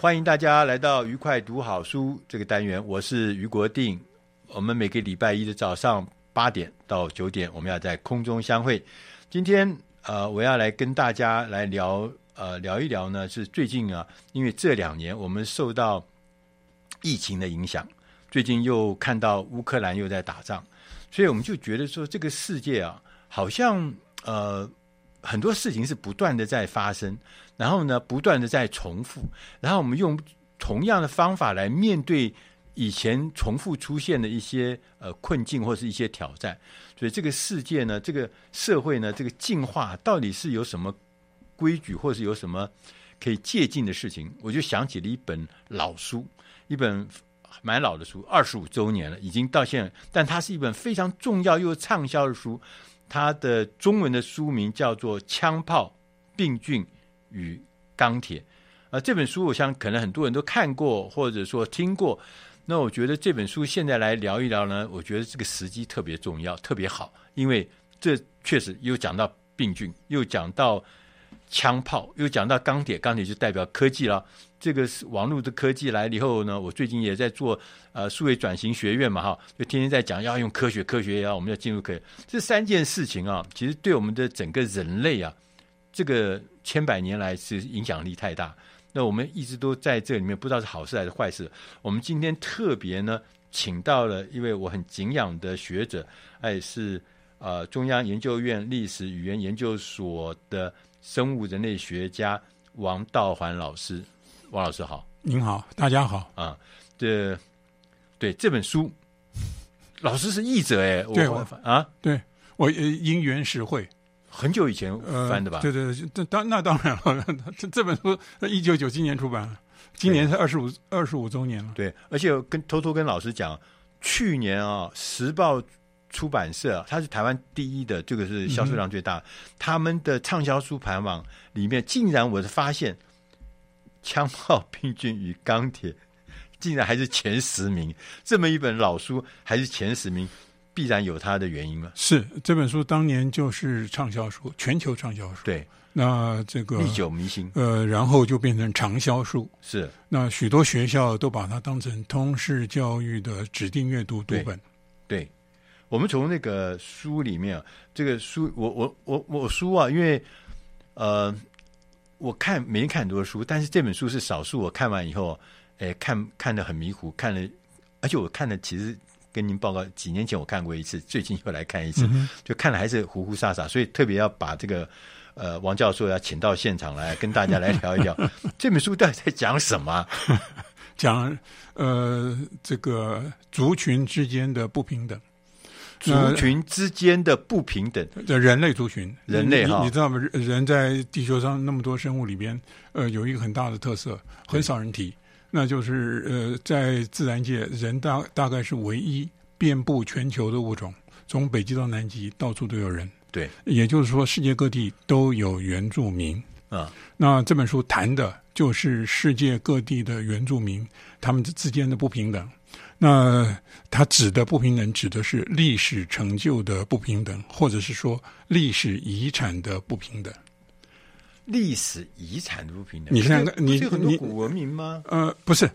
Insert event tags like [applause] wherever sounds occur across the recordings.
欢迎大家来到愉快读好书这个单元，我是于国定。我们每个礼拜一的早上八点到九点，我们要在空中相会。今天呃，我要来跟大家来聊。呃，聊一聊呢，是最近啊，因为这两年我们受到疫情的影响，最近又看到乌克兰又在打仗，所以我们就觉得说，这个世界啊，好像呃很多事情是不断的在发生，然后呢，不断的在重复，然后我们用同样的方法来面对以前重复出现的一些呃困境或是一些挑战，所以这个世界呢，这个社会呢，这个进化到底是有什么？规矩，或是有什么可以借鉴的事情，我就想起了一本老书，一本蛮老的书，二十五周年了，已经到现在，但它是一本非常重要又畅销的书。他的中文的书名叫做《枪炮、病菌与钢铁》。啊，这本书我想可能很多人都看过，或者说听过。那我觉得这本书现在来聊一聊呢，我觉得这个时机特别重要，特别好，因为这确实又讲到病菌，又讲到。枪炮又讲到钢铁，钢铁就代表科技了。这个是网络的科技来了以后呢，我最近也在做呃数位转型学院嘛，哈，就天天在讲要用科学，科学也要我们要进入科学。这三件事情啊，其实对我们的整个人类啊，这个千百年来是影响力太大。那我们一直都在这里面，不知道是好事还是坏事。我们今天特别呢，请到了一位我很敬仰的学者，哎，是呃中央研究院历史语言研究所的。生物人类学家王道环老师，王老师好，您好，大家好啊。这对这本书，老师是译者哎，对我啊，对我因缘实会，很久以前翻的吧？呃、对对对，这当那当然了，[laughs] 这这本书一九九七年出版，今年是二十五二十五周年了。对，而且我跟偷偷跟老师讲，去年啊，《时报》。出版社，它是台湾第一的，这个是销售量最大。嗯、他们的畅销书排行榜里面，竟然我是发现《枪炮、病菌与钢铁》竟然还是前十名。这么一本老书还是前十名，必然有它的原因吗？是这本书当年就是畅销书，全球畅销书。对，那这个历久弥新。呃，然后就变成长销书。是，那许多学校都把它当成通识教育的指定阅读读本。对。对我们从那个书里面，这个书，我我我我书啊，因为呃，我看没看很多书，但是这本书是少数，我看完以后，哎，看看的很迷糊，看了，而且我看的其实跟您报告，几年前我看过一次，最近又来看一次，嗯、就看了还是糊糊沙沙，所以特别要把这个呃王教授要请到现场来跟大家来聊一聊 [laughs] 这本书到底在讲什么？[laughs] 讲呃这个族群之间的不平等。族群之间的不平等，的人类族群，人类哈，你，你知道吗？人在地球上那么多生物里边，呃，有一个很大的特色，很少人提，那就是呃，在自然界，人大大概是唯一遍布全球的物种，从北极到南极，到处都有人。对，也就是说，世界各地都有原住民啊。那这本书谈的就是世界各地的原住民，他们之间的不平等。那它指的不平等，指的是历史成就的不平等，或者是说历史遗产的不平等。历史遗产的不平等，你看，你有很多古文明吗？呃，不是，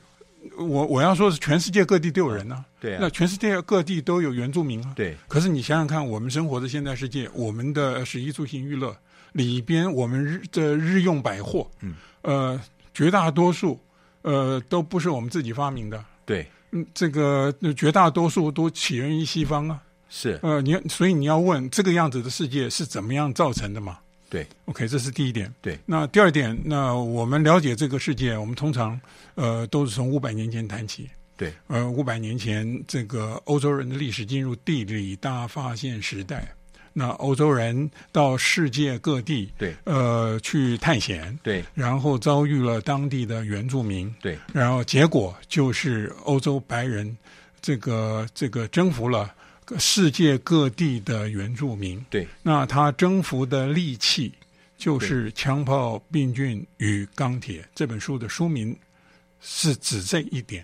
我我要说是全世界各地都有人呢、啊，对啊，那全世界各地都有原住民啊，对。可是你想想看，我们生活的现代世界，我们的食衣住行娱乐里边，我们日的日用百货，嗯，呃，绝大多数呃都不是我们自己发明的，对，嗯，这个绝大多数都起源于西方啊，是，呃，你所以你要问这个样子的世界是怎么样造成的嘛？对，OK，这是第一点。对，那第二点，那我们了解这个世界，我们通常呃都是从五百年前谈起。对，呃，五百年前，这个欧洲人的历史进入地理大发现时代。那欧洲人到世界各地，对，呃，去探险，对，然后遭遇了当地的原住民，对，然后结果就是欧洲白人这个这个征服了。世界各地的原住民，对，那他征服的利器就是枪炮、病菌与钢铁。这本书的书名是指这一点。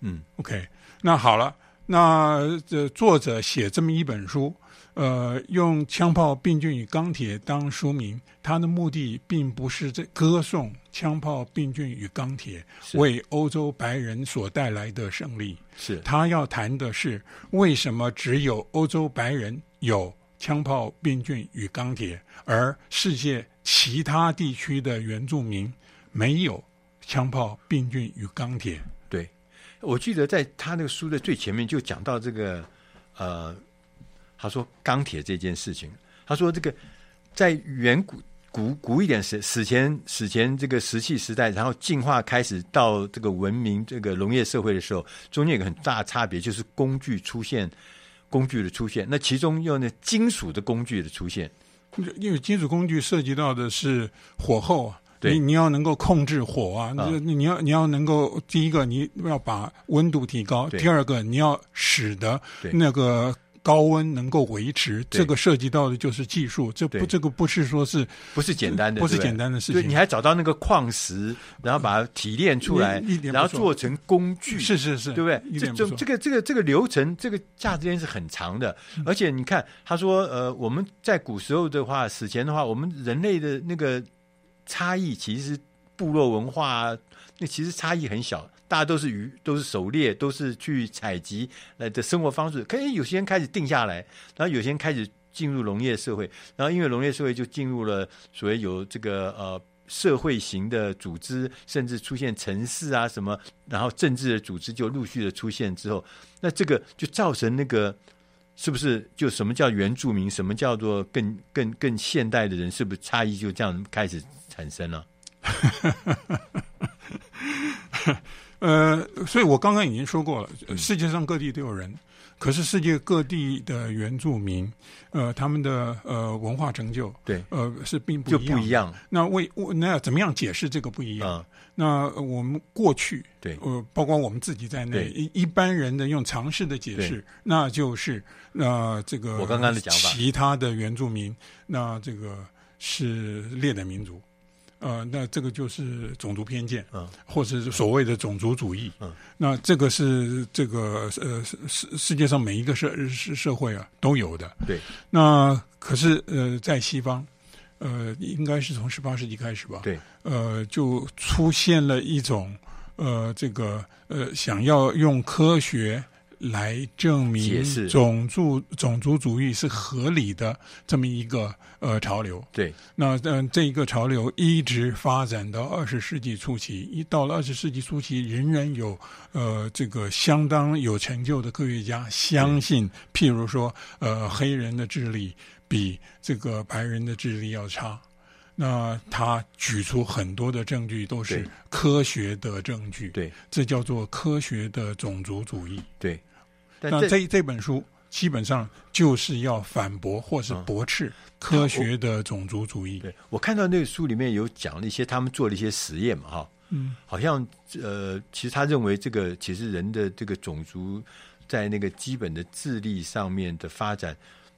嗯，OK，那好了，那这作者写这么一本书。呃，用枪炮、病菌与钢铁当书名，他的目的并不是在歌颂枪炮、病菌与钢铁为欧洲白人所带来的胜利。是他要谈的是为什么只有欧洲白人有枪炮、病菌与钢铁，而世界其他地区的原住民没有枪炮、病菌与钢铁。对，我记得在他那个书的最前面就讲到这个，呃。他说钢铁这件事情，他说这个在远古古古一点史史前史前这个石器时代，然后进化开始到这个文明这个农业社会的时候，中间有个很大差别，就是工具出现，工具的出现。那其中用那金属的工具的出现，因为金属工具涉及到的是火候，对，你你要能够控制火啊，啊你你要你要能够第一个你要把温度提高，第二个你要使得那个。高温能够维持，这个涉及到的就是技术，这不这个不是说是不是简单的，不是简单的事情。对，你还找到那个矿石，然后把它提炼出来，然后做成工具，是是是，对不对？这这这个这个这个流程，这个价值链是很长的。而且你看，他说，呃，我们在古时候的话，史前的话，我们人类的那个差异，其实部落文化那其实差异很小。大家都是渔，都是狩猎，都是去采集来的生活方式。可以有些人开始定下来，然后有些人开始进入农业社会，然后因为农业社会就进入了所谓有这个呃社会型的组织，甚至出现城市啊什么，然后政治的组织就陆续的出现之后，那这个就造成那个是不是就什么叫原住民，什么叫做更更更现代的人，是不是差异就这样开始产生了？[laughs] 呃，所以我刚刚已经说过了，世界上各地都有人，可是世界各地的原住民，呃，他们的呃文化成就，对，呃，是并不一样。就不一样。那为那要怎么样解释这个不一样？嗯、那我们过去，对，呃，包括我们自己在内，一一般人的用常识的解释，那就是呃，这个我刚刚的讲法，其他的原住民，那这个是劣等民族。呃，那这个就是种族偏见，嗯，或者是所谓的种族主义，嗯，那这个是这个呃世世界上每一个社社社会啊都有的，对。那可是呃在西方，呃应该是从十八世纪开始吧，对，呃就出现了一种呃这个呃想要用科学。来证明种族种族主义是合理的这么一个呃潮流。对，那嗯、呃，这一个潮流一直发展到二十世纪初期，一到了二十世纪初期，仍然有呃这个相当有成就的科学家相信，譬如说呃黑人的智力比这个白人的智力要差。那他举出很多的证据，都是科学的证据。对，这叫做科学的种族主义。对。那这这本书基本上就是要反驳或是驳斥科学的种族主义。嗯、对，我看到那个书里面有讲了一些他们做了一些实验嘛，哈，嗯，好像呃，其实他认为这个其实人的这个种族在那个基本的智力上面的发展，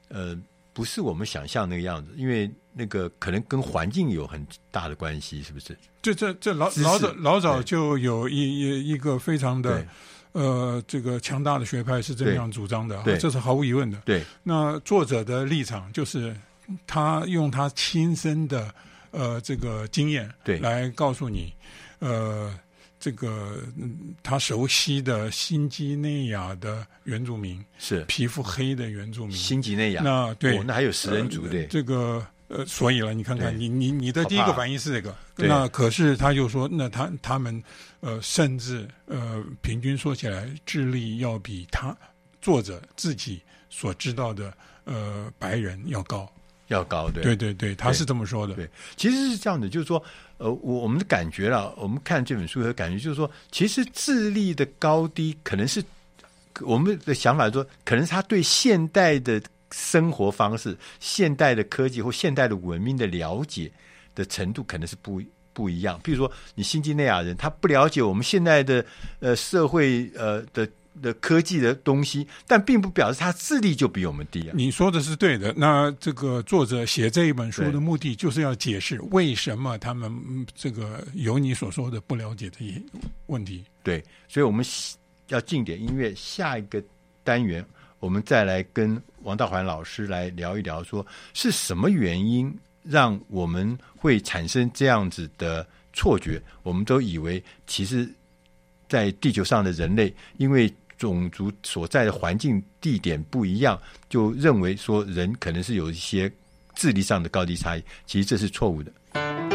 呃，不是我们想象那个样子，因为那个可能跟环境有很大的关系，是不是？这这这老老早老早就有一一一个非常的。呃，这个强大的学派是这样主张的，这是毫无疑问的。对，那作者的立场就是他用他亲身的呃这个经验，对，来告诉你，呃，这个他熟悉的新几内亚的原住民，是。皮肤黑的原住民，新几内亚。那对，哦、那还有食人族对、呃、这个呃，所以了，你看看你你你的第一个反应是这个，那可是他就说，那他他们呃，甚至呃，平均说起来，智力要比他作者自己所知道的呃白人要高。要高，对。对对对，他是这么说的。对，其实是这样的，就是说，呃，我我们的感觉了，我们看这本书的感觉就是说，其实智力的高低，可能是我们的想法说，可能是他对现代的生活方式、现代的科技或现代的文明的了解的程度，可能是不不一样。比如说，你新几内亚人，他不了解我们现在的呃社会呃的。的科技的东西，但并不表示他智力就比我们低啊。你说的是对的。那这个作者写这一本书的目的，就是要解释为什么他们这个有你所说的不了解的问题。对，所以我们要进点音乐，下一个单元我们再来跟王道环老师来聊一聊，说是什么原因让我们会产生这样子的错觉？我们都以为其实，在地球上的人类，因为种族所在的环境地点不一样，就认为说人可能是有一些智力上的高低差异，其实这是错误的。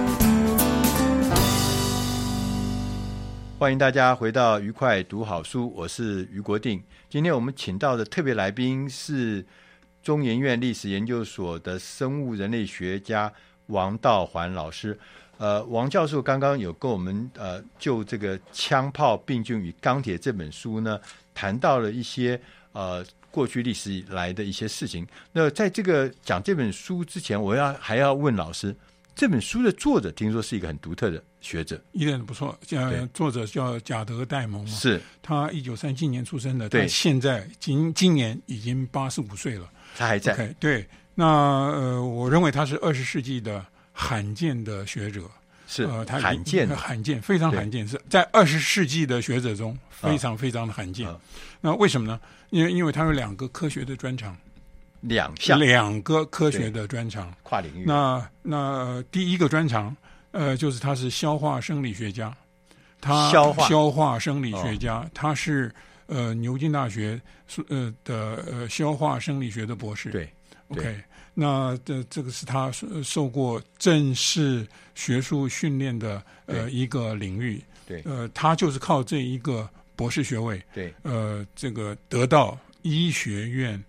欢迎大家回到愉快读好书，我是于国定。今天我们请到的特别来宾是中研院历史研究所的生物人类学家王道环老师。呃，王教授刚刚有跟我们呃就这个《枪炮、病菌与钢铁》这本书呢，谈到了一些呃过去历史以来的一些事情。那在这个讲这本书之前，我要还要问老师。这本书的作者听说是一个很独特的学者，一点都不错。呃，作者叫贾德·戴蒙，是他一九三七年出生的，对，他现在今今年已经八十五岁了，他还在。Okay, 对，那呃，我认为他是二十世纪的罕见的学者。是呃，他罕见，罕见，非常罕见，是在二十世纪的学者中非常非常的罕见。啊、那为什么呢？因为因为他有两个科学的专长，两项两个科学的专长，跨领域。那那第一个专长，呃，就是他是消化生理学家，他消化。消化生理学家，哦、他是呃牛津大学呃的呃消化生理学的博士。对，对，OK。那这这个是他受过正式学术训练的呃一个领域，对，呃，他就是靠这一个博士学位，对，呃，这个得到医学院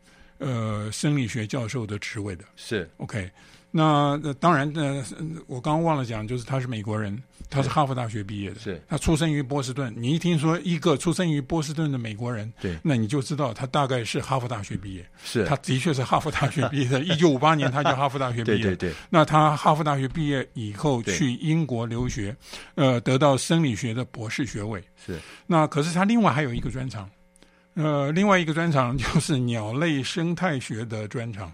呃生理学教授的职位的，是 OK。那呃当然呃，我刚刚忘了讲，就是他是美国人。他是哈佛大学毕业的，是他出生于波士顿。你一听说一个出生于波士顿的美国人，对，那你就知道他大概是哈佛大学毕业。是，他的确是哈佛大学毕业的。[laughs] 一九五八年，他就哈佛大学毕业。对对对。那他哈佛大学毕业以后去英国留学，呃，得到生理学的博士学位。是。那可是他另外还有一个专长，呃，另外一个专长就是鸟类生态学的专长。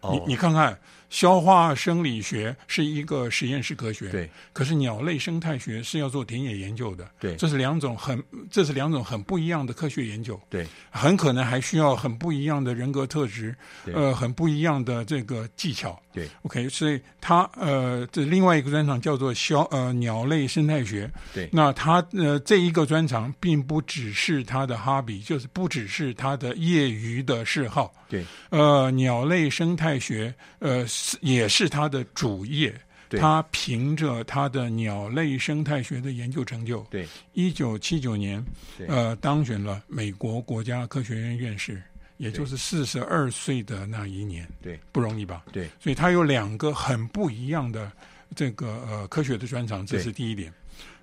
哦。你你看看。消化生理学是一个实验室科学，对。可是鸟类生态学是要做田野研究的，对。这是两种很，这是两种很不一样的科学研究，对。很可能还需要很不一样的人格特质，呃，很不一样的这个技巧，对。OK，所以他呃，这另外一个专长叫做消呃鸟类生态学，对。那他呃这一个专长并不只是他的 hobby，就是不只是他的业余的嗜好，对。呃，鸟类生态学呃。也是他的主业，他凭着他的鸟类生态学的研究成就，对，一九七九年，呃，当选了美国国家科学院院士，也就是四十二岁的那一年，对，不容易吧？对，所以他有两个很不一样的这个呃科学的专长，这是第一点。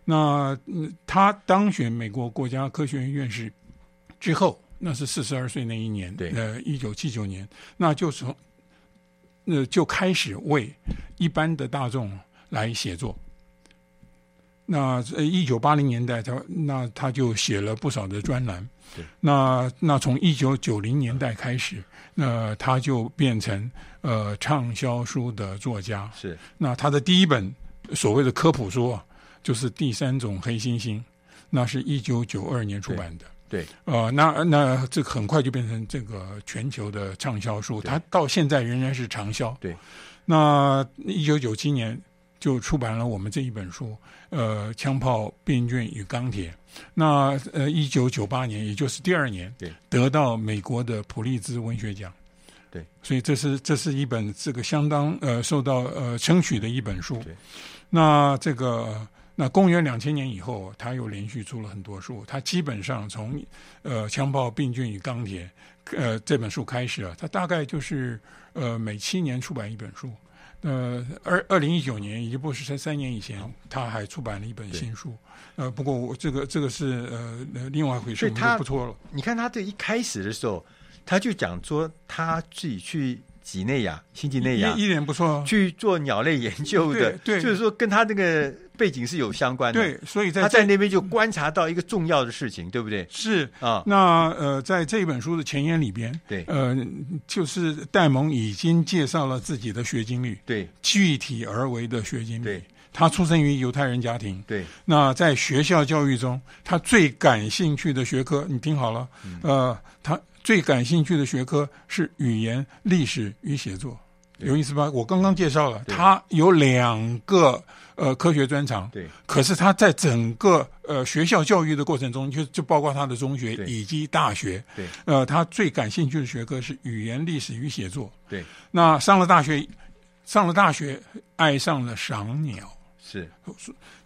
那、嗯、他当选美国国家科学院院士之后，那是四十二岁那一年，对，呃，一九七九年，那就从。那就开始为一般的大众来写作。那一九八零年代，他那他就写了不少的专栏。对。那那从一九九零年代开始，那他就变成呃畅销书的作家。是。那他的第一本所谓的科普书啊，就是《第三种黑猩猩》，那是一九九二年出版的。对，呃，那那这很快就变成这个全球的畅销书，它到现在仍然是畅销。对，那一九九七年就出版了我们这一本书，呃，《枪炮、病菌与钢铁》。那呃，一九九八年，也就是第二年，对，得到美国的普利兹文学奖。对，所以这是这是一本这个相当呃受到呃称许的一本书。对，那这个。那公元两千年以后，他又连续出了很多书。他基本上从呃《枪炮、病菌与钢铁》呃这本书开始啊，他大概就是呃每七年出版一本书。呃，二二零一九年，也不是在三年以前，他还出版了一本新书。呃，不过我这个这个是呃另外一回事，我们就不错了。你看他这一开始的时候，他就讲说他自己去。几内亚，新几内亚，一点不错，去做鸟类研究的，对，对就是说跟他这个背景是有相关的，对，所以在他在那边就观察到一个重要的事情，对不对？是啊，那呃，在这本书的前言里边，对，呃，就是戴蒙已经介绍了自己的学经历，对，具体而为的学经历，对，他出生于犹太人家庭，对，那在学校教育中，他最感兴趣的学科，你听好了，嗯、呃，他最感兴趣的学科是语言、历史与写作。有意思吧？我刚刚介绍了，他有两个呃科学专长，对。可是他在整个呃学校教育的过程中，就就包括他的中学以及大学，对。呃，他最感兴趣的学科是语言、历史与写作，对。那上了大学，上了大学，爱上了赏鸟，是。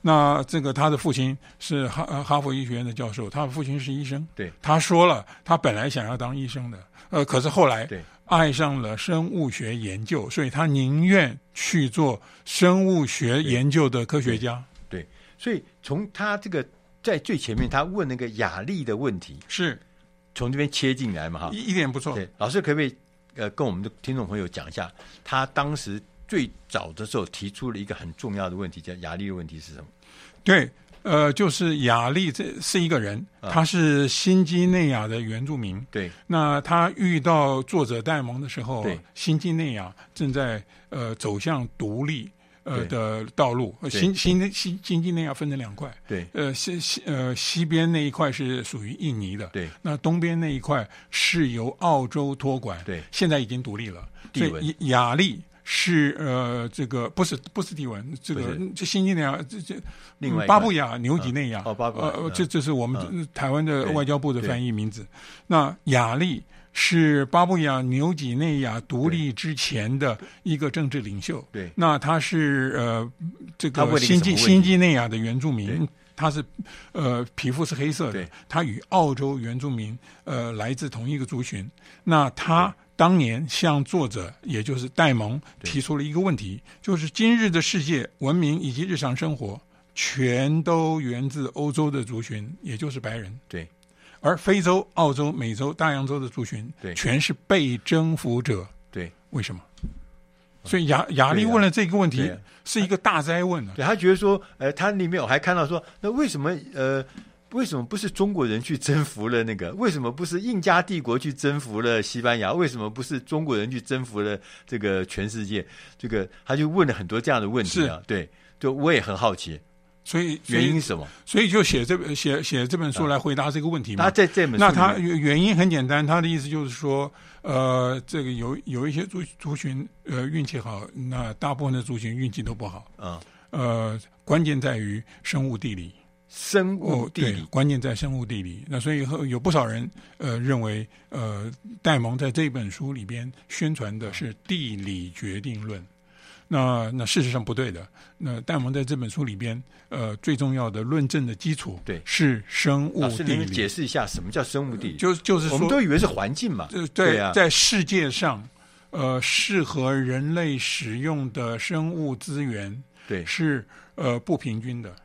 那这个他的父亲是哈哈佛医学院的教授，他的父亲是医生，对。他说了，他本来想要当医生的，呃，可是后来，对。爱上了生物学研究，所以他宁愿去做生物学研究的科学家。对，对，所以从他这个在最前面，他问那个雅丽的问题，是从这边切进来嘛？哈，一一点不错。对，老师可不可以呃跟我们的听众朋友讲一下，他当时最早的时候提出了一个很重要的问题，叫雅丽的问题是什么？对，呃，就是雅丽这是一个人，啊、他是新几内亚的原住民。对，那他遇到作者戴蒙的时候，新几内亚正在呃走向独立。呃的道路，对新新新新几内亚分成两块，对，呃西西呃西边那一块是属于印尼的，对，那东边那一块是由澳洲托管，对，现在已经独立了。地文所以亚历是呃这个不是不是地文，这个这新几内亚这这另外巴布亚纽几内亚，哦巴布亚，呃这这是我们、嗯、台湾的外交部的翻译名字。那雅利。是巴布亚纽几内亚独立之前的一个政治领袖。对，那他是呃这个新几新几内亚的原住民，他是呃皮肤是黑色的，他与澳洲原住民呃来自同一个族群。那他当年向作者，也就是戴蒙提出了一个问题，就是今日的世界文明以及日常生活，全都源自欧洲的族群，也就是白人。对。而非洲、澳洲、美洲、大洋洲的族群，对，全是被征服者。对，为什么？所以亚亚历问了这个问题，是一个大灾问啊。对，他觉得说，呃，他里面我还看到说，那为什么呃，为什么不是中国人去征服了那个？为什么不是印加帝国去征服了西班牙？为什么不是中国人去征服了这个全世界？这个他就问了很多这样的问题啊。对，就我也很好奇。所以原因是什么？所以就写这本写写这本书来回答这个问题嘛。那在这本书，那他原因很简单，他的意思就是说，呃，这个有有一些族族群呃运气好，那大部分的族群运气都不好。啊，呃，关键在于生物地理。生物地理，哦，关键在生物地理。那所以后有不少人呃认为，呃，戴蒙在这本书里边宣传的是地理决定论。那那事实上不对的。那戴蒙在这本书里边，呃，最重要的论证的基础，对，是生物地理。能解释一下什么叫生物地理？就就是说，我们都以为是环境嘛。对，对啊，在世界上，呃，适合人类使用的生物资源，对，是呃不平均的。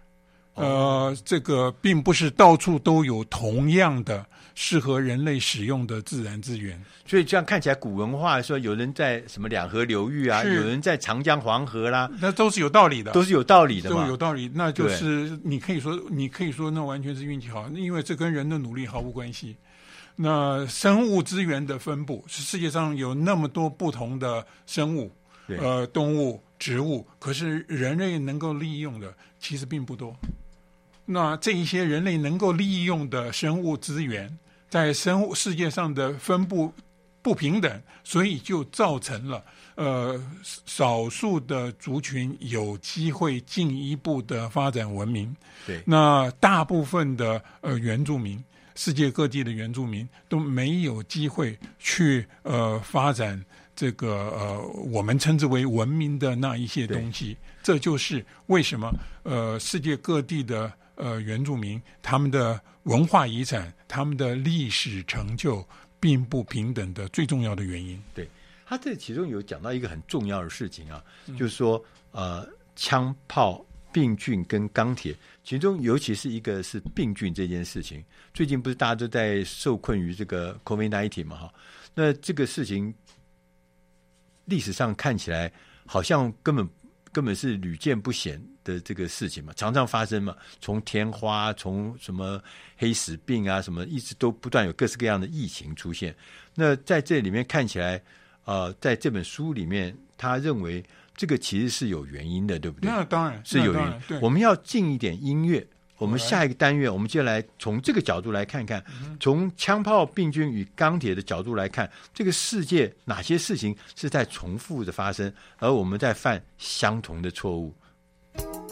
呃，这个并不是到处都有同样的适合人类使用的自然资源，所以这样看起来，古文化说有人在什么两河流域啊，有人在长江黄河啦，那都是有道理的，都是有道理的嘛，都有道理。那就是你可以说，你可以说那完全是运气好，因为这跟人的努力毫无关系。那生物资源的分布，是世界上有那么多不同的生物，呃，动物、植物，可是人类能够利用的其实并不多。那这一些人类能够利用的生物资源，在生物世界上的分布不平等，所以就造成了呃少数的族群有机会进一步的发展文明。对，那大部分的呃原住民，世界各地的原住民都没有机会去呃发展这个呃我们称之为文明的那一些东西。这就是为什么呃世界各地的。呃，原住民他们的文化遗产、他们的历史成就并不平等的最重要的原因。对，他这其中有讲到一个很重要的事情啊，嗯、就是说呃，枪炮、病菌跟钢铁，其中尤其是一个是病菌这件事情。最近不是大家都在受困于这个 COVID-19 嘛？哈，那这个事情历史上看起来好像根本根本是屡见不鲜。的这个事情嘛，常常发生嘛，从天花，从什么黑死病啊，什么一直都不断有各式各样的疫情出现。那在这里面看起来，呃，在这本书里面，他认为这个其实是有原因的，对不对？那当然是有原因。对，我们要进一点音乐。我们下一个单元，我们接下来从这个角度来看看，从枪炮、病菌与钢铁的角度来看，这个世界哪些事情是在重复的发生，而我们在犯相同的错误。北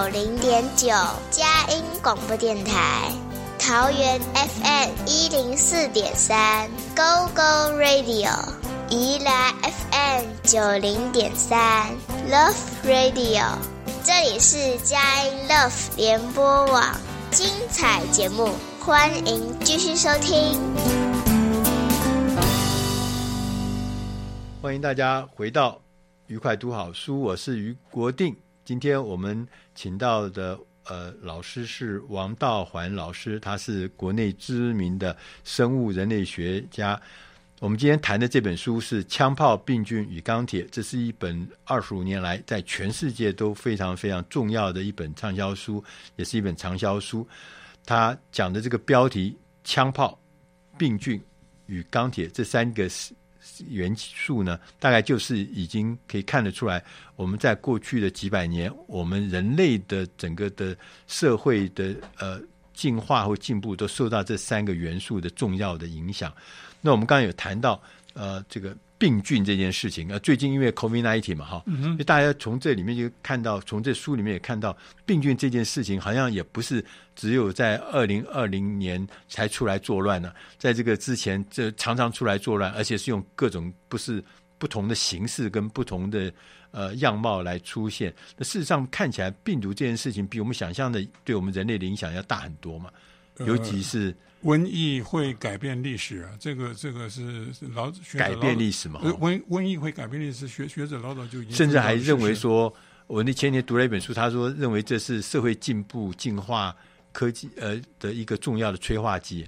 九零点九佳音广播电台，桃园 FM 一零四点三 Go Go Radio，宜兰 FM 九零点三 Love Radio，这里是佳音 Love 联播网，精彩节目，欢迎继续收听。欢迎大家回到愉快读好书，我是于国定。今天我们请到的呃老师是王道环老师，他是国内知名的生物人类学家。我们今天谈的这本书是《枪炮、病菌与钢铁》，这是一本二十五年来在全世界都非常非常重要的一本畅销书，也是一本长销书。他讲的这个标题“枪炮、病菌与钢铁”这三个是。元素呢，大概就是已经可以看得出来，我们在过去的几百年，我们人类的整个的社会的呃进化或进步，都受到这三个元素的重要的影响。那我们刚刚有谈到呃这个。病菌这件事情啊，最近因为 COVID-19 嘛，哈，嗯，大家从这里面就看到，从这书里面也看到，病菌这件事情好像也不是只有在二零二零年才出来作乱呢，在这个之前，这常常出来作乱，而且是用各种不是不同的形式跟不同的呃样貌来出现。那事实上看起来，病毒这件事情比我们想象的对我们人类的影响要大很多嘛，尤其是。瘟疫会改变历史啊！这个这个是老改变历史嘛？瘟瘟疫会改变历史，学学者老早就已经甚至还认为说，我那前年读了一本书，他说认为这是社会进步、进化、科技呃的一个重要的催化剂。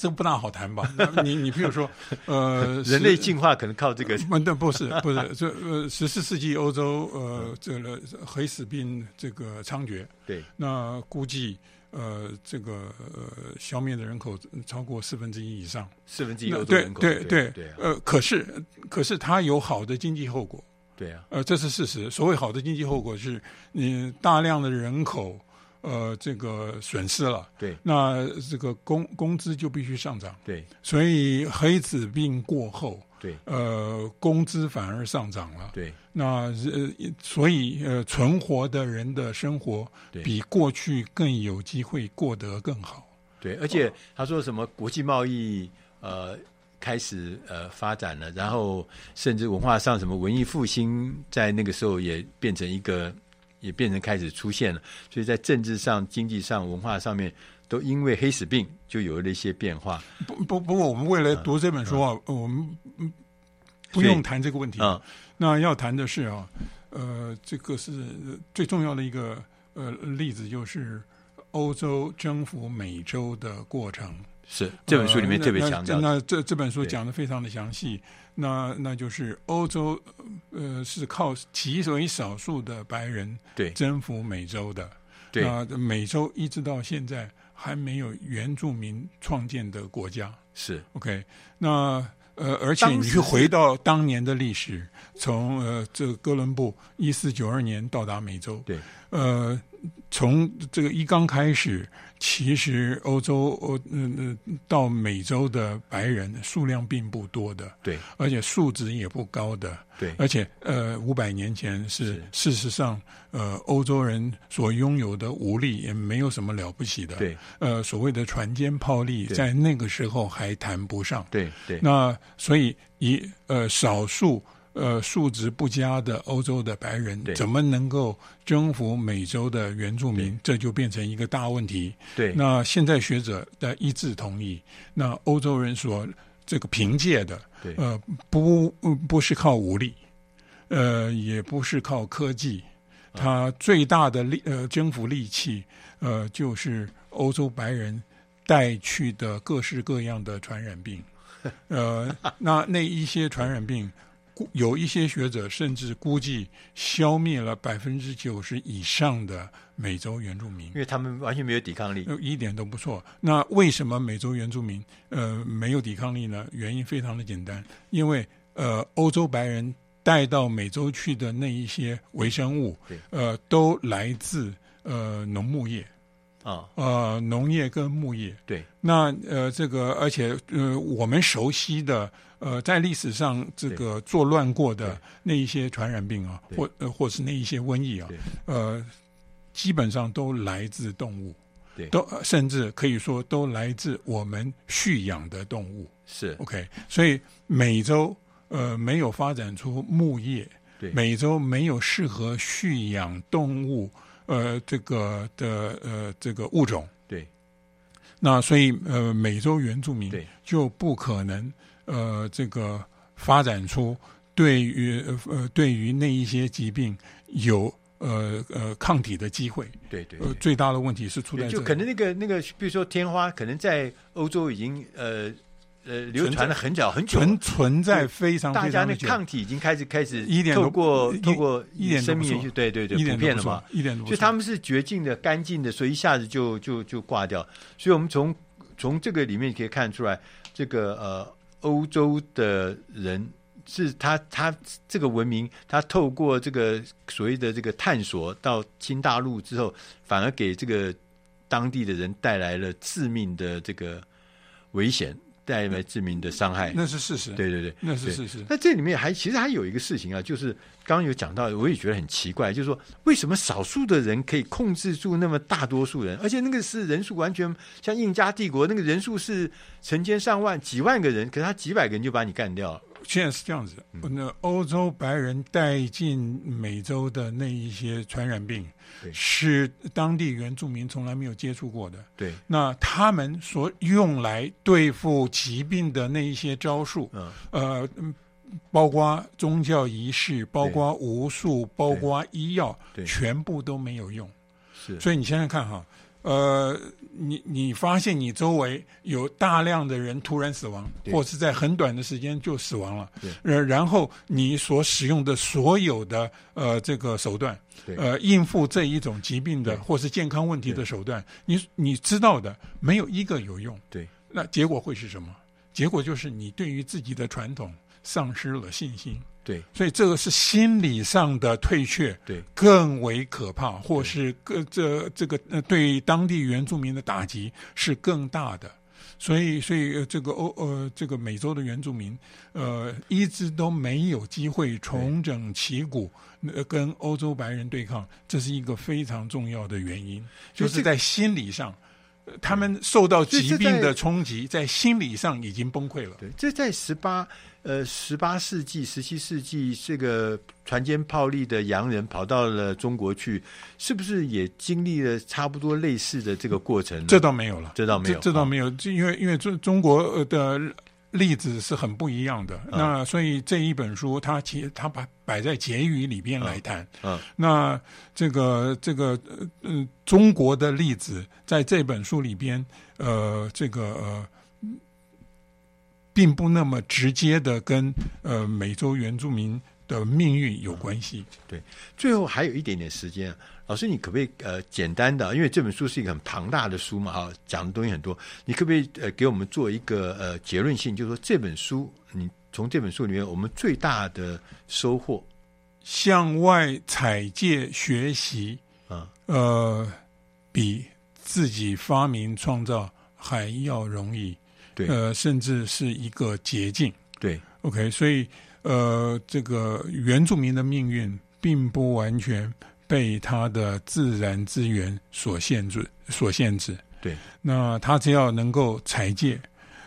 这不大好谈吧？[laughs] 你你譬如说，呃，[laughs] 人类进化可能靠这个？那不是 [laughs] 不是这呃十四世纪欧洲呃这个黑死病这个猖獗，对，那估计。呃，这个呃，消灭的人口超过四分之一以上，四分之一对对对，对，对啊，呃，可是可是它有好的经济后果，对啊，呃，这是事实。所谓好的经济后果是，你大量的人口，呃，这个损失了，对，那这个工工资就必须上涨，对，所以黑子病过后。对，呃，工资反而上涨了。对，那呃，所以呃，存活的人的生活比过去更有机会过得更好。对，而且他说什么国际贸易呃开始呃发展了，然后甚至文化上什么文艺复兴在那个时候也变成一个也变成开始出现了，所以在政治上、经济上、文化上面。都因为黑死病就有了一些变化。不不不过，我们为了读这本书啊，嗯、我们不用谈这个问题。嗯，那要谈的是啊，呃，这个是最重要的一个呃例子，就是欧洲征服美洲的过程。是这本书里面特别强调、呃。那这这本书讲的非常的详细。那那就是欧洲呃是靠极为少数的白人对征服美洲的。对，那美洲一直到现在。还没有原住民创建的国家是 OK，那呃，而且你去回到当年的历史，从呃这个哥伦布一四九二年到达美洲，对，呃，从这个一刚开始。其实欧洲，欧嗯嗯，到美洲的白人数量并不多的，对，而且素质也不高的，对，而且呃，五百年前是，是。事实上，呃，欧洲人所拥有的武力也没有什么了不起的，对，呃，所谓的船坚炮利，在那个时候还谈不上，对对，那所以以呃少数。呃，素质不佳的欧洲的白人怎么能够征服美洲的原住民？这就变成一个大问题。对，那现在学者的一致同意，那欧洲人所这个凭借的，对，呃，不不是靠武力，呃，也不是靠科技，他最大的力呃征服利器，呃，就是欧洲白人带去的各式各样的传染病。[laughs] 呃，那那一些传染病。有一些学者甚至估计消灭了百分之九十以上的美洲原住民，因为他们完全没有抵抗力，一点都不错。那为什么美洲原住民呃没有抵抗力呢？原因非常的简单，因为呃欧洲白人带到美洲去的那一些微生物，呃都来自呃农牧业，啊，呃，农业跟牧业。对，那呃，这个而且呃，我们熟悉的呃，在历史上这个作乱过的那一些传染病啊，或呃，或是那一些瘟疫啊，呃，基本上都来自动物，对，都甚至可以说都来自我们蓄养的动物。是。OK，所以美洲呃没有发展出牧业，对，美洲没有适合蓄养动物。呃，这个的呃，这个物种，对，那所以呃，美洲原住民就不可能呃，这个发展出对于呃对于那一些疾病有呃呃抗体的机会。对对，对，呃，最大的问题是出在就可能那个那个，比如说天花，可能在欧洲已经呃。呃，流传了很久很久，存存在非常大家那抗体已经开始开始一点透过透过一点生命延续，对对对，普遍了嘛，一点都不错，就他们是绝境的、干净的，所以一下子就就就挂掉。所以我们从从这个里面可以看出来，这个呃欧洲的人是他他这个文明，他透过这个所谓的这个探索到新大陆之后，反而给这个当地的人带来了致命的这个危险。带来致命的伤害，那是事实。对对对，那是事实。那这里面还其实还有一个事情啊，就是刚刚有讲到，我也觉得很奇怪，就是说为什么少数的人可以控制住那么大多数人，而且那个是人数完全像印加帝国那个人数是成千上万、几万个人，可是他几百个人就把你干掉了。现在是这样子，那欧洲白人带进美洲的那一些传染病，是当地原住民从来没有接触过的。对，那他们所用来对付疾病的那一些招数，嗯，呃，包括宗教仪式，包括巫术，包括医药，全部都没有用。是，所以你想想看哈。呃，你你发现你周围有大量的人突然死亡，或是在很短的时间就死亡了，呃，然后你所使用的所有的呃这个手段，呃，应付这一种疾病的或是健康问题的手段，你你知道的没有一个有用，对，那结果会是什么？结果就是你对于自己的传统丧失了信心。对，所以这个是心理上的退却，对，更为可怕，或是个这这个呃，对当地原住民的打击是更大的。所以，所以这个欧呃，这个美洲的原住民呃，一直都没有机会重整旗鼓，呃，跟欧洲白人对抗，这是一个非常重要的原因，就是在心理上。他们受到疾病的冲击，在心理上已经崩溃了。对，这在十八呃十八世纪、十七世纪，这个船坚炮利的洋人跑到了中国去，是不是也经历了差不多类似的这个过程？这倒没有了，这倒没有，这，这倒没有，因为因为中中国的。例子是很不一样的，嗯、那所以这一本书它其实它把摆在结语里边来谈，嗯，嗯那这个这个嗯中国的例子在这本书里边，呃，这个呃，并不那么直接的跟呃美洲原住民的命运有关系。对，最后还有一点点时间。老师，你可不可以呃简单的，因为这本书是一个很庞大的书嘛，哈，讲的东西很多，你可不可以呃给我们做一个呃结论性，就是说这本书，你从这本书里面，我们最大的收获，向外采借学习啊，呃，比自己发明创造还要容易，对，呃，甚至是一个捷径，对，OK，所以呃，这个原住民的命运并不完全。被他的自然资源所限制，所限制。对，那他只要能够采借，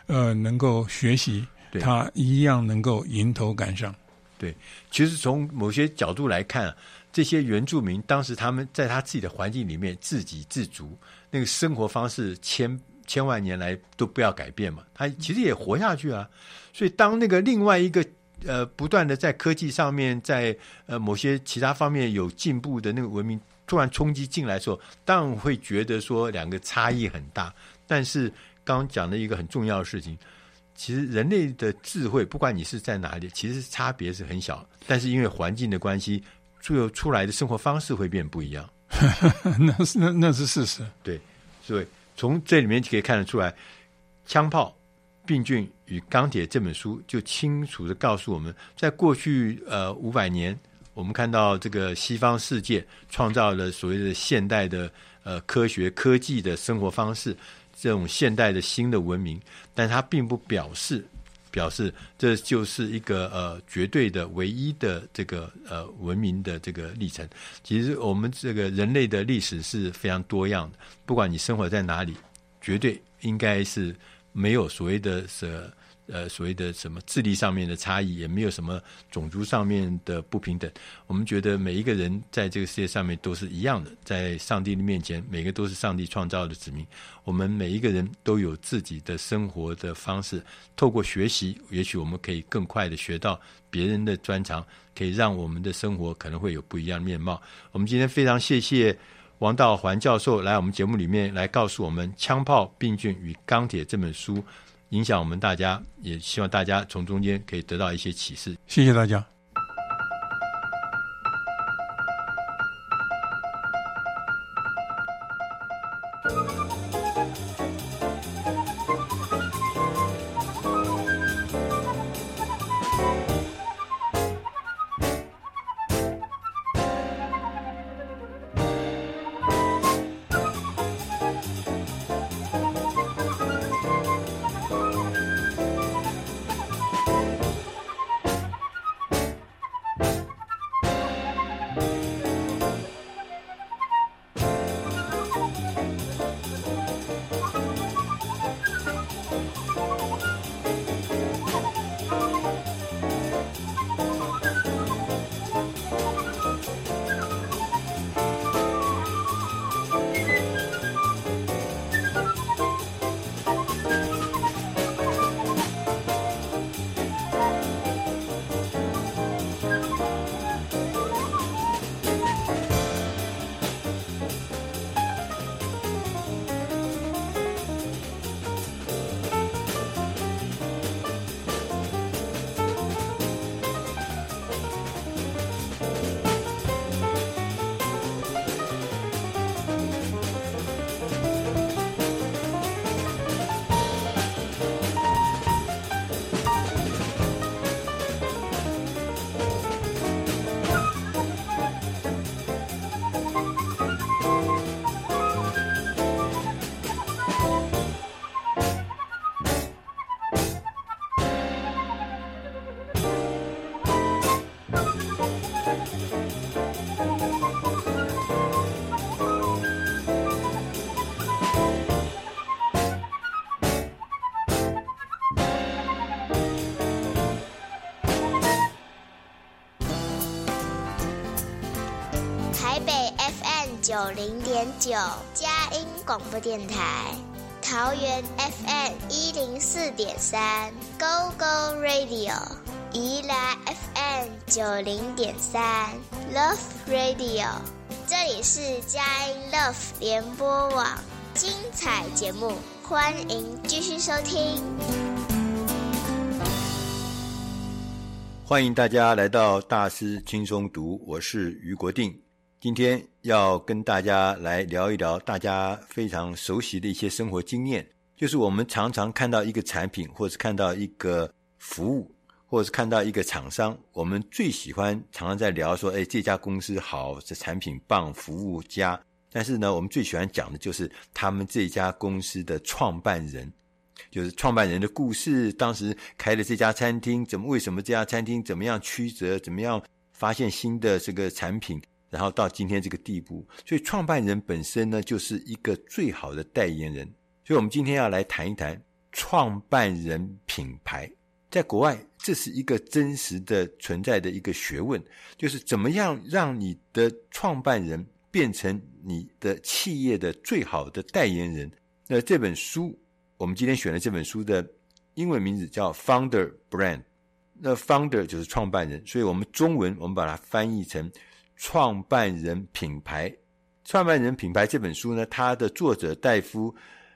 呃，能够学习，他一样能够迎头赶上。对，其实从某些角度来看，这些原住民当时他们在他自己的环境里面自给自足，那个生活方式千千万年来都不要改变嘛，他其实也活下去啊。所以当那个另外一个。呃，不断的在科技上面，在呃某些其他方面有进步的那个文明突然冲击进来的时候，当然会觉得说两个差异很大。但是刚刚讲的一个很重要的事情，其实人类的智慧，不管你是在哪里，其实差别是很小。但是因为环境的关系，最后出来的生活方式会变不一样。[laughs] 那是那那是事实。对，所以从这里面就可以看得出来，枪炮。病菌与钢铁这本书就清楚地告诉我们，在过去呃五百年我们看到这个西方世界创造了所谓的现代的呃科学科技的生活方式，这种现代的新的文明，但它并不表示表示这就是一个呃绝对的唯一的这个呃文明的这个历程。其实我们这个人类的历史是非常多样的，不管你生活在哪里，绝对应该是没有所谓的是。呃，所谓的什么智力上面的差异，也没有什么种族上面的不平等。我们觉得每一个人在这个世界上面都是一样的，在上帝的面前，每个都是上帝创造的子民。我们每一个人都有自己的生活的方式，透过学习，也许我们可以更快的学到别人的专长，可以让我们的生活可能会有不一样的面貌。我们今天非常谢谢王道环教授来我们节目里面来告诉我们《枪炮、病菌与钢铁》这本书。影响我们大家，也希望大家从中间可以得到一些启示。谢谢大家。九零点九佳音广播电台，桃园 FM 一零四点三 Go Go Radio，宜兰 FM 九零点三 Love Radio，这里是佳音 Love 联播网，精彩节目，欢迎继续收听。欢迎大家来到大师轻松读，我是于国定。今天要跟大家来聊一聊大家非常熟悉的一些生活经验，就是我们常常看到一个产品，或是看到一个服务，或是看到一个厂商，我们最喜欢常常在聊说，哎，这家公司好，这产品棒，服务佳。但是呢，我们最喜欢讲的就是他们这家公司的创办人，就是创办人的故事，当时开了这家餐厅，怎么为什么这家餐厅怎么样曲折，怎么样发现新的这个产品。然后到今天这个地步，所以创办人本身呢，就是一个最好的代言人。所以，我们今天要来谈一谈创办人品牌。在国外，这是一个真实的存在的一个学问，就是怎么样让你的创办人变成你的企业的最好的代言人。那这本书，我们今天选的这本书的英文名字叫 Founder Brand。那 Founder 就是创办人，所以我们中文我们把它翻译成。创办人品牌，创办人品牌这本书呢，它的作者戴夫·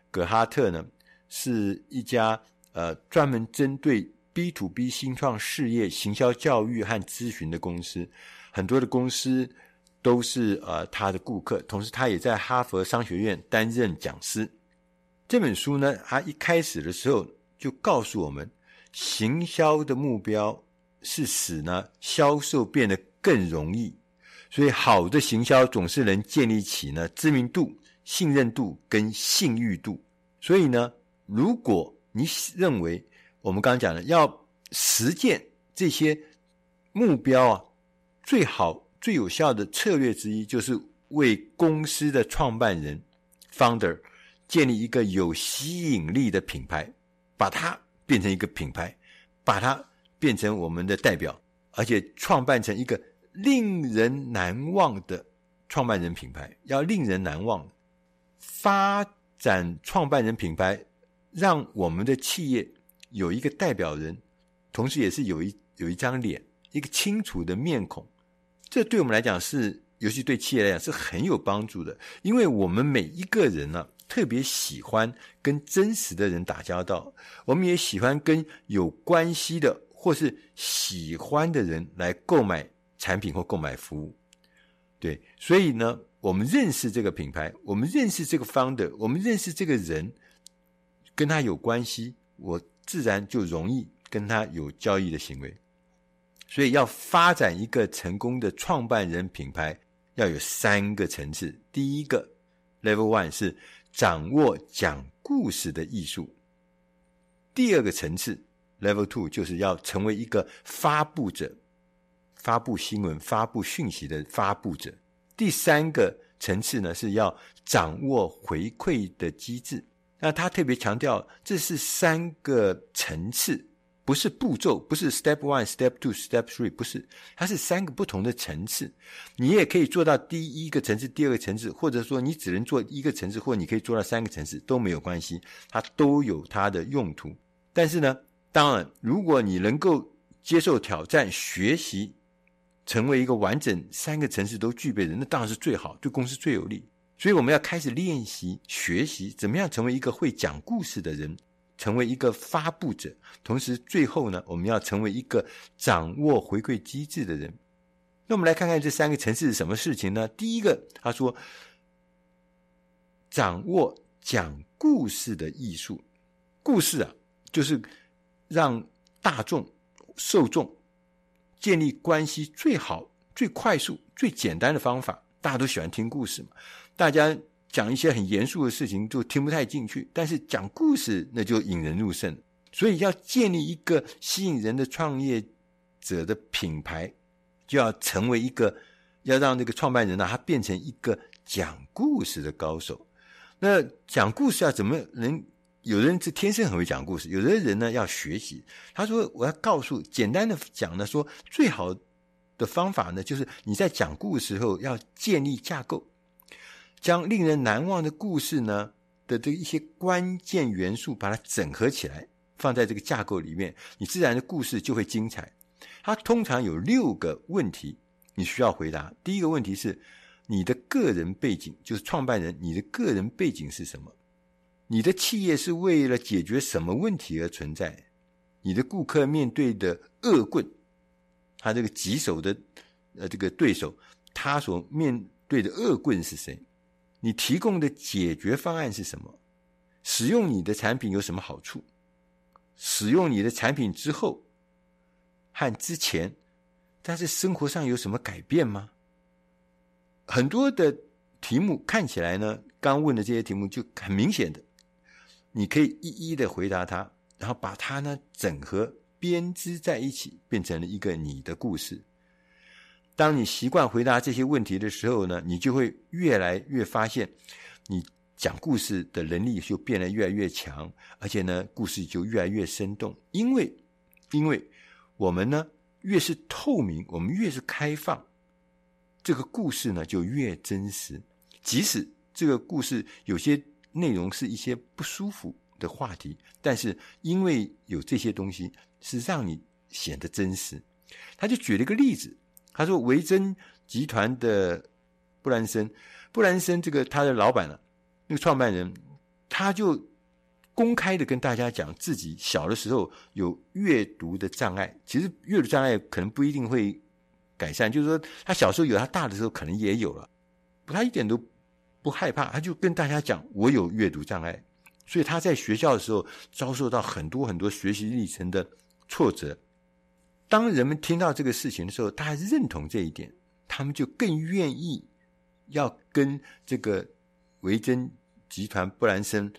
葛哈特呢，是一家呃专门针对 B to B 新创事业行销教育和咨询的公司，很多的公司都是呃他的顾客，同时他也在哈佛商学院担任讲师。这本书呢，他一开始的时候就告诉我们，行销的目标是使呢销售变得。更容易。所以，好的行销总是能建立起呢知名度、信任度跟信誉度。所以呢，如果你认为我们刚刚讲的要实践这些目标啊，最好最有效的策略之一就是为公司的创办人 （founder） 建立一个有吸引力的品牌，把它变成一个品牌，把它变成我们的代表，而且创办成一个。令人难忘的创办人品牌，要令人难忘。发展创办人品牌，让我们的企业有一个代表人，同时也是有一有一张脸，一个清楚的面孔。这对我们来讲是，尤其对企业来讲是很有帮助的，因为我们每一个人呢、特别喜欢跟真实的人打交道，我们也喜欢跟有关系的或是喜欢的人来购买。产品或购买服务，对，所以呢，我们认识这个品牌，我们认识这个 founder，我们认识这个人，跟他有关系，我自然就容易跟他有交易的行为。所以，要发展一个成功的创办人品牌，要有三个层次。第一个 level one 是掌握讲故事的艺术；第二个层次 level two 就是要成为一个发布者。发布新闻、发布讯息的发布者。第三个层次呢，是要掌握回馈的机制。那他特别强调，这是三个层次，不是步骤，不是 step one、step two、step three，不是，它是三个不同的层次。你也可以做到第一个层次、第二个层次，或者说你只能做一个层次，或你可以做到三个层次都没有关系，它都有它的用途。但是呢，当然，如果你能够接受挑战、学习。成为一个完整三个层次都具备的人，那当然是最好，对公司最有利。所以我们要开始练习学习，怎么样成为一个会讲故事的人，成为一个发布者。同时，最后呢，我们要成为一个掌握回馈机制的人。那我们来看看这三个层次是什么事情呢？第一个，他说，掌握讲故事的艺术。故事啊，就是让大众受众。建立关系最好、最快速、最简单的方法，大家都喜欢听故事嘛。大家讲一些很严肃的事情就听不太进去，但是讲故事那就引人入胜。所以要建立一个吸引人的创业者的品牌，就要成为一个，要让那个创办人呢、他变成一个讲故事的高手。那讲故事要怎么能？有的人是天生很会讲故事，有的人呢要学习。他说：“我要告诉，简单的讲呢，说最好的方法呢，就是你在讲故事时候要建立架构，将令人难忘的故事呢的这一些关键元素，把它整合起来，放在这个架构里面，你自然的故事就会精彩。它通常有六个问题你需要回答。第一个问题是你的个人背景，就是创办人，你的个人背景是什么？”你的企业是为了解决什么问题而存在？你的顾客面对的恶棍，他这个棘手的呃这个对手，他所面对的恶棍是谁？你提供的解决方案是什么？使用你的产品有什么好处？使用你的产品之后和之前，但是生活上有什么改变吗？很多的题目看起来呢，刚问的这些题目就很明显的。你可以一一的回答他，然后把它呢整合编织在一起，变成了一个你的故事。当你习惯回答这些问题的时候呢，你就会越来越发现，你讲故事的能力就变得越来越强，而且呢，故事就越来越生动。因为，因为我们呢越是透明，我们越是开放，这个故事呢就越真实。即使这个故事有些。内容是一些不舒服的话题，但是因为有这些东西，是让你显得真实。他就举了一个例子，他说维珍集团的布兰森，布兰森这个他的老板呢、啊，那个创办人，他就公开的跟大家讲自己小的时候有阅读的障碍。其实阅读障碍可能不一定会改善，就是说他小时候有，他大的时候可能也有了，他一点都。不害怕，他就跟大家讲：“我有阅读障碍，所以他在学校的时候遭受到很多很多学习历程的挫折。当人们听到这个事情的时候，大家认同这一点，他们就更愿意要跟这个维珍集团布兰森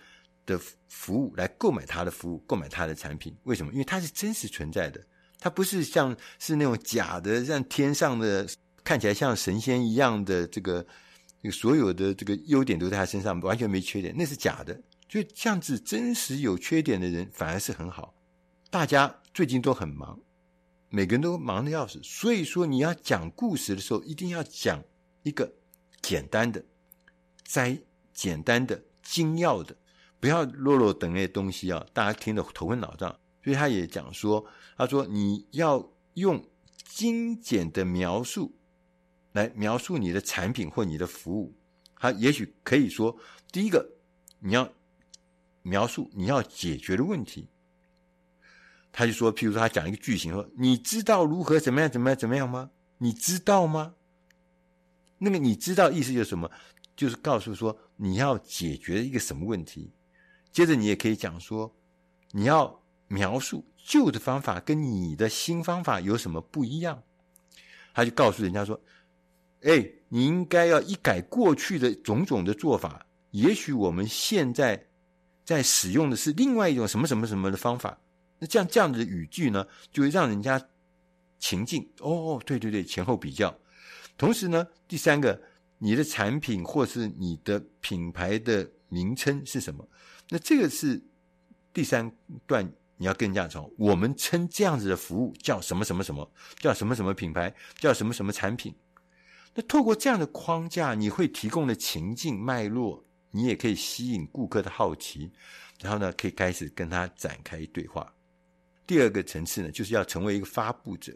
的服务来购买他的服务，购买他的产品。为什么？因为它是真实存在的，它不是像是那种假的，像天上的看起来像神仙一样的这个，这个所有的这个优点都在他身上，完全没缺点，那是假的。就这样子，真实有缺点的人反而是很好。大家最近都很忙。每个人都忙得要死，所以说你要讲故事的时候，一定要讲一个简单的、摘简单的、精要的，不要啰啰等那些东西啊，大家听得头昏脑胀。所以他也讲说，他说你要用精简的描述来描述你的产品或你的服务。他也许可以说，第一个你要描述你要解决的问题。他就说，譬如说，他讲一个句型，说：“你知道如何怎么样，怎么样，怎么样吗？你知道吗？”那个“你知道”意思就是什么？就是告诉说你要解决一个什么问题。接着你也可以讲说，你要描述旧的方法跟你的新方法有什么不一样。他就告诉人家说：“哎，你应该要一改过去的种种的做法。也许我们现在在使用的是另外一种什么什么什么的方法。”那这样这样子的语句呢，就会让人家情境哦，对对对，前后比较。同时呢，第三个，你的产品或是你的品牌的名称是什么？那这个是第三段你要跟人家说，我们称这样子的服务叫什么什么什么，叫什么什么品牌，叫什么什么产品。那透过这样的框架，你会提供的情境脉络，你也可以吸引顾客的好奇，然后呢，可以开始跟他展开对话。第二个层次呢，就是要成为一个发布者。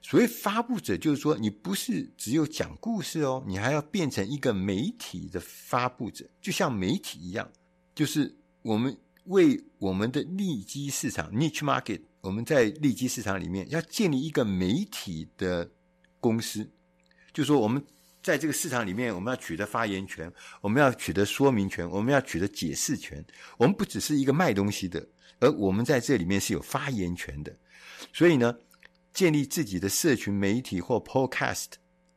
所谓发布者，就是说你不是只有讲故事哦，你还要变成一个媒体的发布者，就像媒体一样，就是我们为我们的利基市场 （niche market），我们在利基市场里面要建立一个媒体的公司，就说我们在这个市场里面，我们要取得发言权，我们要取得说明权，我们要取得解释权，我们不只是一个卖东西的。而我们在这里面是有发言权的，所以呢，建立自己的社群媒体或 podcast、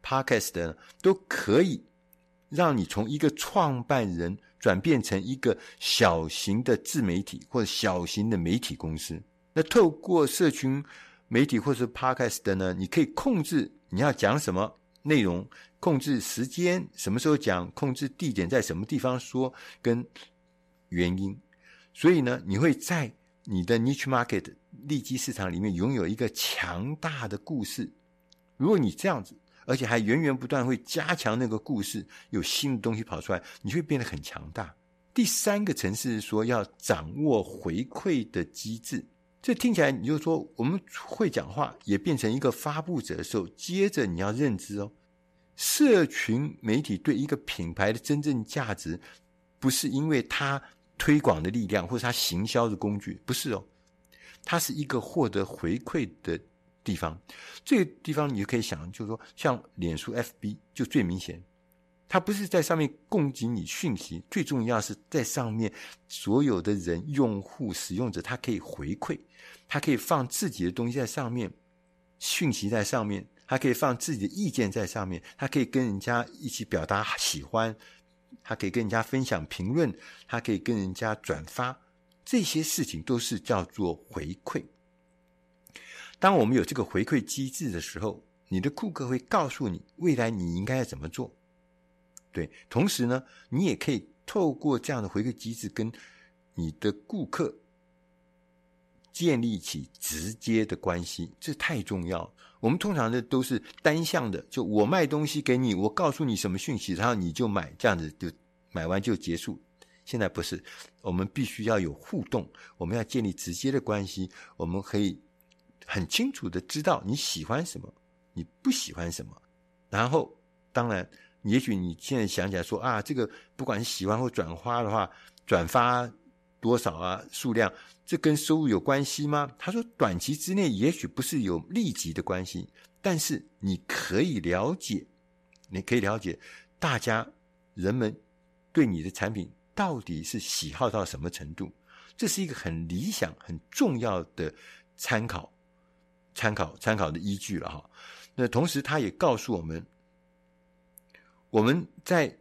podcast 呢，都可以让你从一个创办人转变成一个小型的自媒体或者小型的媒体公司。那透过社群媒体或是 podcast 呢，你可以控制你要讲什么内容，控制时间，什么时候讲，控制地点在什么地方说，跟原因。所以呢，你会在你的 niche market 利基市场里面拥有一个强大的故事。如果你这样子，而且还源源不断会加强那个故事，有新的东西跑出来，你会变得很强大。第三个层次是说要掌握回馈的机制。这听起来你就说我们会讲话，也变成一个发布者的时候，接着你要认知哦，社群媒体对一个品牌的真正价值，不是因为它。推广的力量，或者它行销的工具，不是哦，它是一个获得回馈的地方。这个地方你就可以想，就是说，像脸书 FB 就最明显，它不是在上面供给你讯息，最重要是在上面所有的人、用户、使用者，他可以回馈，他可以放自己的东西在上面，讯息在上面，他可以放自己的意见在上面，他可以跟人家一起表达喜欢。他可以跟人家分享评论，他可以跟人家转发，这些事情都是叫做回馈。当我们有这个回馈机制的时候，你的顾客会告诉你未来你应该要怎么做。对，同时呢，你也可以透过这样的回馈机制跟你的顾客建立起直接的关系，这太重要。我们通常的都是单向的，就我卖东西给你，我告诉你什么讯息，然后你就买，这样子就买完就结束。现在不是，我们必须要有互动，我们要建立直接的关系，我们可以很清楚的知道你喜欢什么，你不喜欢什么。然后，当然，也许你现在想起来说啊，这个不管是喜欢或转发的话，转发。多少啊？数量，这跟收入有关系吗？他说，短期之内也许不是有立即的关系，但是你可以了解，你可以了解大家人们对你的产品到底是喜好到什么程度，这是一个很理想、很重要的参考。参考参考的依据了哈。那同时，他也告诉我们，我们在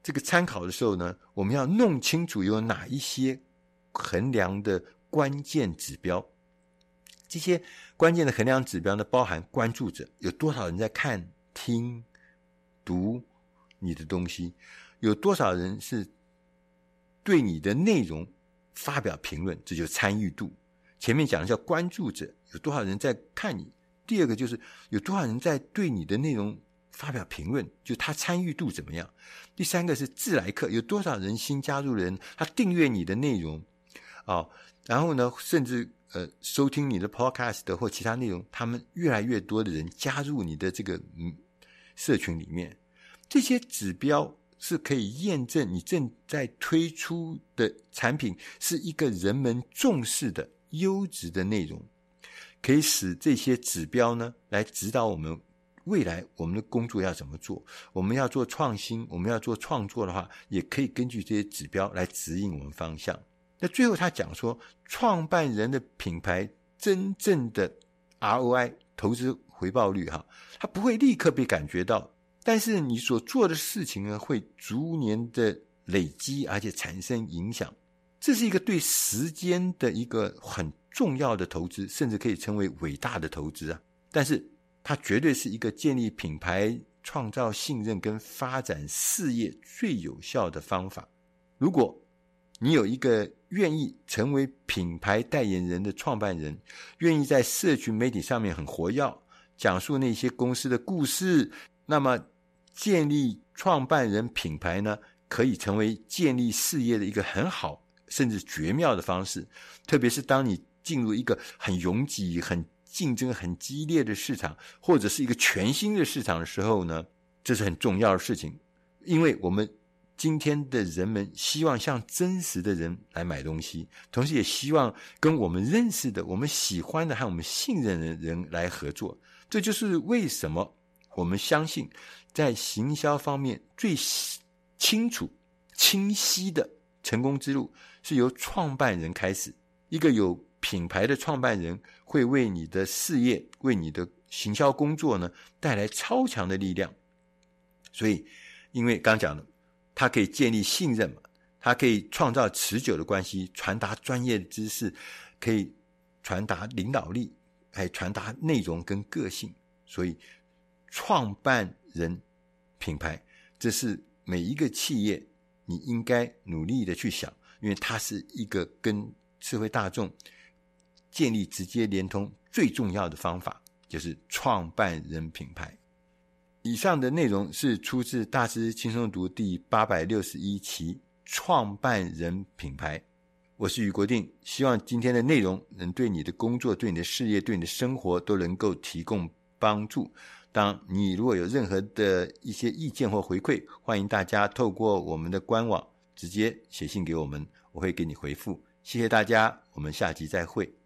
这个参考的时候呢，我们要弄清楚有哪一些衡量的关键指标。这些关键的衡量指标呢，包含关注者有多少人在看、听、读你的东西，有多少人是对你的内容发表评论，这就参与度。前面讲的叫关注者，有多少人在看你；第二个就是有多少人在对你的内容发表评论，就他参与度怎么样；第三个是自来客，有多少人新加入人，他订阅你的内容啊、然后呢，甚至呃收听你的 podcast 或其他内容，他们越来越多的人加入你的这个嗯社群里面，这些指标。是可以验证你正在推出的产品是一个人们重视的优质的内容，可以使这些指标呢来指导我们未来我们的工作要怎么做。我们要做创新，我们要做创作的话，也可以根据这些指标来指引我们方向。那最后他讲说，创办人的品牌真正的 ROI 投资回报率哈，它不会立刻被感觉到。但是你所做的事情呢，会逐年的累积，而且产生影响。这是一个对时间的一个很重要的投资，甚至可以称为伟大的投资啊！但是它绝对是一个建立品牌、创造信任跟发展事业最有效的方法。如果你有一个愿意成为品牌代言人的创办人，愿意在社群媒体上面很活跃，讲述那些公司的故事，那么。建立创办人品牌呢，可以成为建立事业的一个很好甚至绝妙的方式。特别是当你进入一个很拥挤、很竞争很激烈的市场，或者是一个全新的市场的时候呢，这是很重要的事情。因为我们今天的人们希望向真实的人来买东西，同时也希望跟我们认识的、我们喜欢的和我们信任的人来合作。这就是为什么我们相信。在行销方面，最清楚、清晰的成功之路是由创办人开始。一个有品牌的创办人会为你的事业、为你的行销工作呢带来超强的力量。所以，因为刚讲了，它可以建立信任嘛，它可以创造持久的关系，传达专业的知识，可以传达领导力，还传达内容跟个性。所以，创办人品牌，这是每一个企业你应该努力的去想，因为它是一个跟社会大众建立直接连通最重要的方法，就是创办人品牌。以上的内容是出自《大师轻松读》第八百六十一期《创办人品牌》。我是于国定，希望今天的内容能对你的工作、对你的事业、对你的生活都能够提供帮助。当你如果有任何的一些意见或回馈，欢迎大家透过我们的官网直接写信给我们，我会给你回复。谢谢大家，我们下集再会。